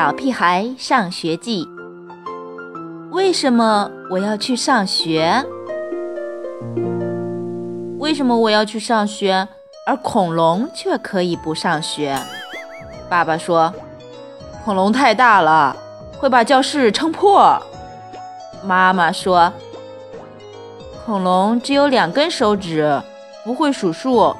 小屁孩上学记》。为什么我要去上学？为什么我要去上学，而恐龙却可以不上学？爸爸说：“恐龙太大了，会把教室撑破。”妈妈说：“恐龙只有两根手指，不会数数。”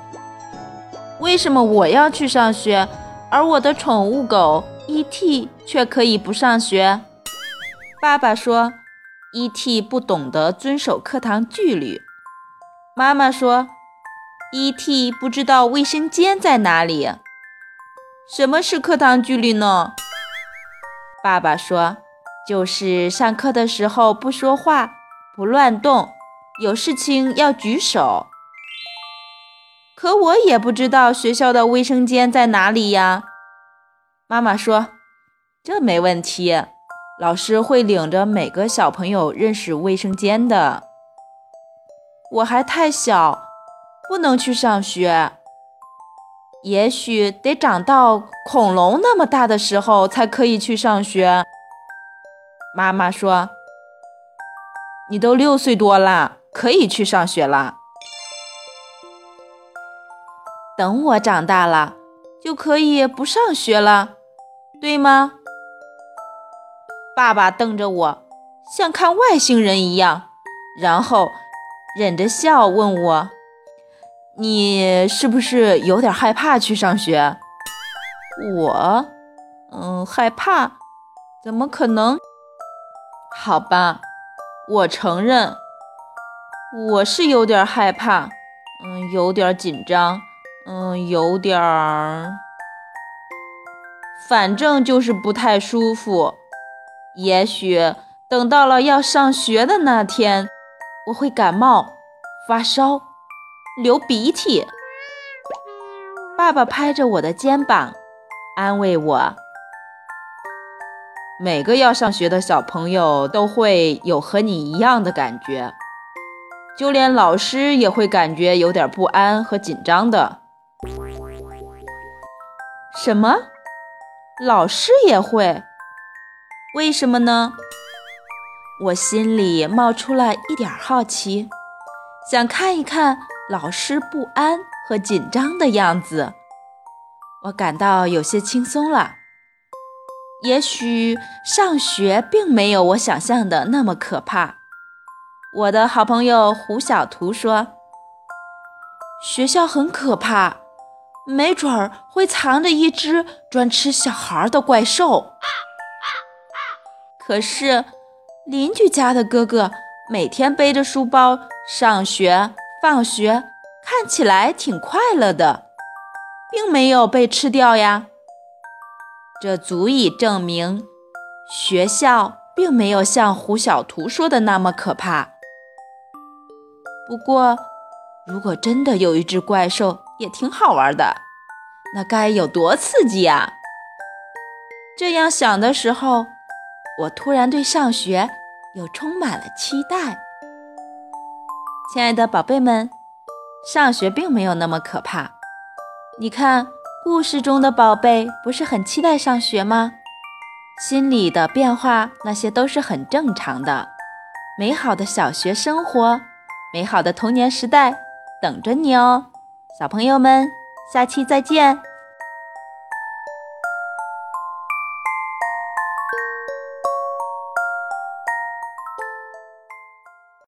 为什么我要去上学，而我的宠物狗 E.T. 却可以不上学？爸爸说：“E.T. 不懂得遵守课堂纪律。”妈妈说：“E.T. 不知道卫生间在哪里。”什么是课堂纪律呢？爸爸说：“就是上课的时候不说话，不乱动，有事情要举手。”可我也不知道学校的卫生间在哪里呀。妈妈说：“这没问题，老师会领着每个小朋友认识卫生间的。”我还太小，不能去上学。也许得长到恐龙那么大的时候才可以去上学。妈妈说：“你都六岁多了，可以去上学了。”等我长大了，就可以不上学了，对吗？爸爸瞪着我，像看外星人一样，然后忍着笑问我：“你是不是有点害怕去上学？”我，嗯，害怕？怎么可能？好吧，我承认，我是有点害怕，嗯，有点紧张。嗯，有点儿，反正就是不太舒服。也许等到了要上学的那天，我会感冒、发烧、流鼻涕。爸爸拍着我的肩膀，安慰我：“每个要上学的小朋友都会有和你一样的感觉，就连老师也会感觉有点不安和紧张的。”什么？老师也会？为什么呢？我心里冒出了一点好奇，想看一看老师不安和紧张的样子。我感到有些轻松了。也许上学并没有我想象的那么可怕。我的好朋友胡小图说：“学校很可怕。”没准儿会藏着一只专吃小孩的怪兽。可是邻居家的哥哥每天背着书包上学放学，看起来挺快乐的，并没有被吃掉呀。这足以证明学校并没有像胡小图说的那么可怕。不过，如果真的有一只怪兽，也挺好玩的，那该有多刺激呀！这样想的时候，我突然对上学又充满了期待。亲爱的宝贝们，上学并没有那么可怕。你看，故事中的宝贝不是很期待上学吗？心理的变化，那些都是很正常的。美好的小学生活，美好的童年时代，等着你哦。小朋友们，下期再见。